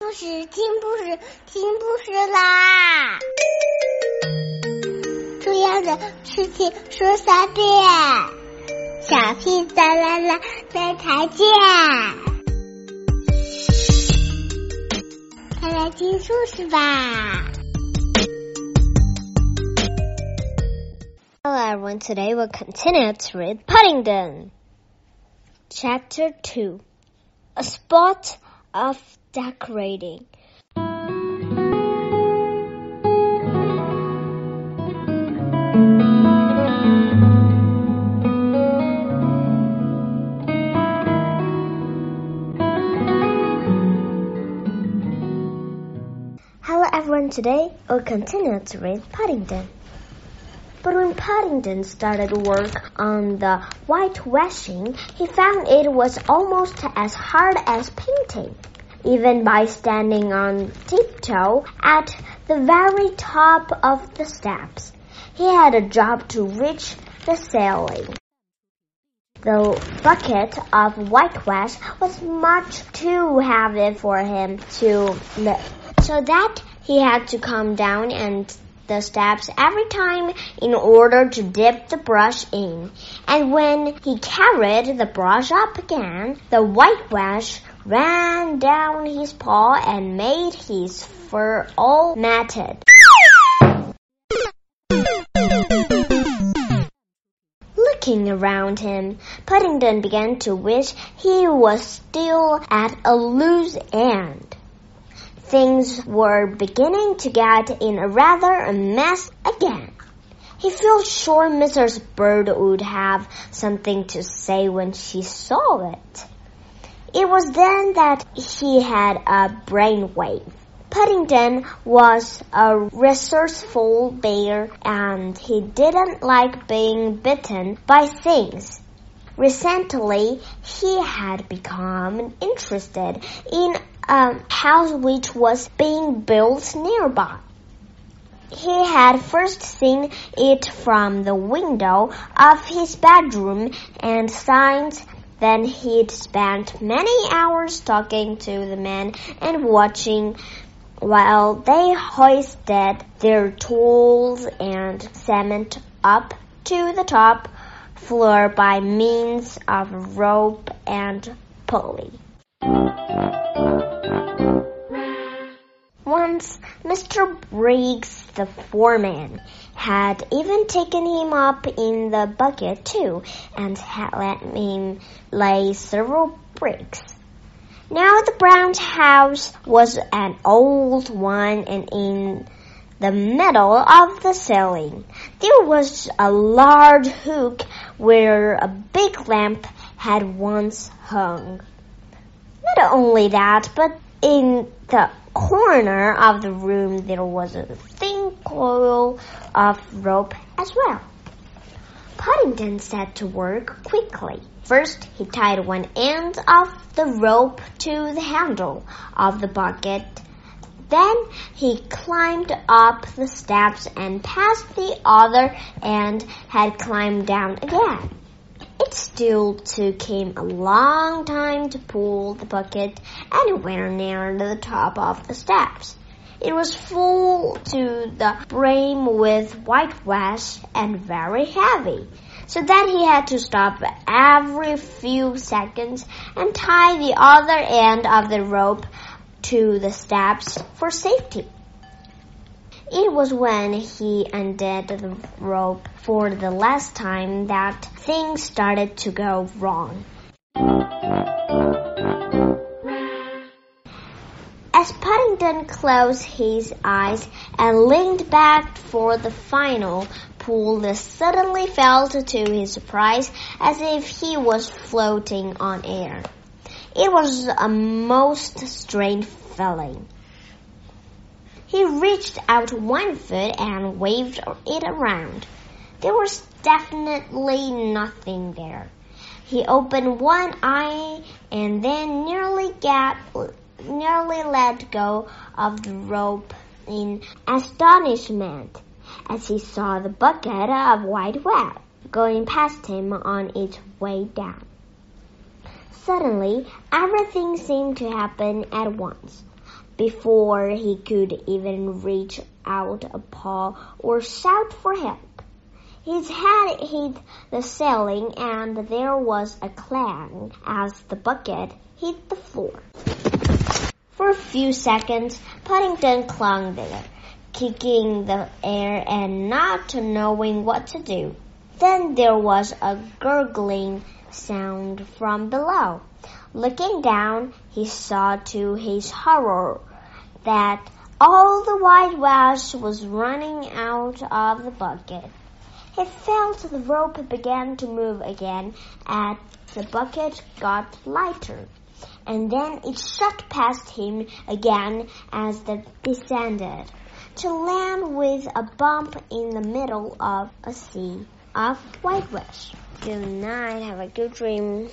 故事听故事听故事啦！重要的事情说三遍，小屁哒啦啦，明天见！快来听故事吧！Hello everyone, today we'll continue to read Paddington. Chapter 2 A Spot of decorating. Hello everyone, today we'll continue to read Paddington. But when Paddington started work on the whitewashing, he found it was almost as hard as painting even by standing on tiptoe at the very top of the steps. He had a job to reach the ceiling. The bucket of whitewash was much too heavy for him to lift, so that he had to come down and the steps every time in order to dip the brush in. And when he carried the brush up again, the whitewash ran down his paw and made his fur all matted. Looking around him, Paddington began to wish he was still at a loose end. Things were beginning to get in a rather a mess again. He felt sure Mrs. Bird would have something to say when she saw it. It was then that he had a brainwave. Paddington was a resourceful bear and he didn't like being bitten by things. Recently, he had become interested in a house which was being built nearby. He had first seen it from the window of his bedroom and signs then he'd spent many hours talking to the men and watching while they hoisted their tools and cement up to the top floor by means of rope and pulley. Once Mr. Briggs, the foreman, had even taken him up in the bucket too, and had let him lay several bricks. Now the brown house was an old one, and in the middle of the ceiling there was a large hook where a big lamp had once hung. Not only that, but in the corner of the room there was a thin coil of rope as well. Paddington set to work quickly. First, he tied one end of the rope to the handle of the bucket. Then he climbed up the steps and passed the other end had climbed down again. Still took him a long time to pull the bucket and anywhere near the top of the steps. It was full to the brim with white whitewash and very heavy, so that he had to stop every few seconds and tie the other end of the rope to the steps for safety. It was when he undid the rope for the last time that things started to go wrong. As Paddington closed his eyes and leaned back for the final pull, he suddenly felt to his surprise as if he was floating on air. It was a most strange feeling. He reached out one foot and waved it around. There was definitely nothing there. He opened one eye and then nearly got, nearly let go of the rope in astonishment as he saw the bucket of white web going past him on its way down. Suddenly, everything seemed to happen at once. Before he could even reach out a paw or shout for help. His head hit the ceiling and there was a clang as the bucket hit the floor. For a few seconds, Paddington clung there, kicking the air and not knowing what to do. Then there was a gurgling sound from below. Looking down, he saw to his horror that all the white wash was running out of the bucket. He felt the rope began to move again as the bucket got lighter and then it shot past him again as they descended, to land with a bump in the middle of a sea of whitewash. Good night, have a good dream.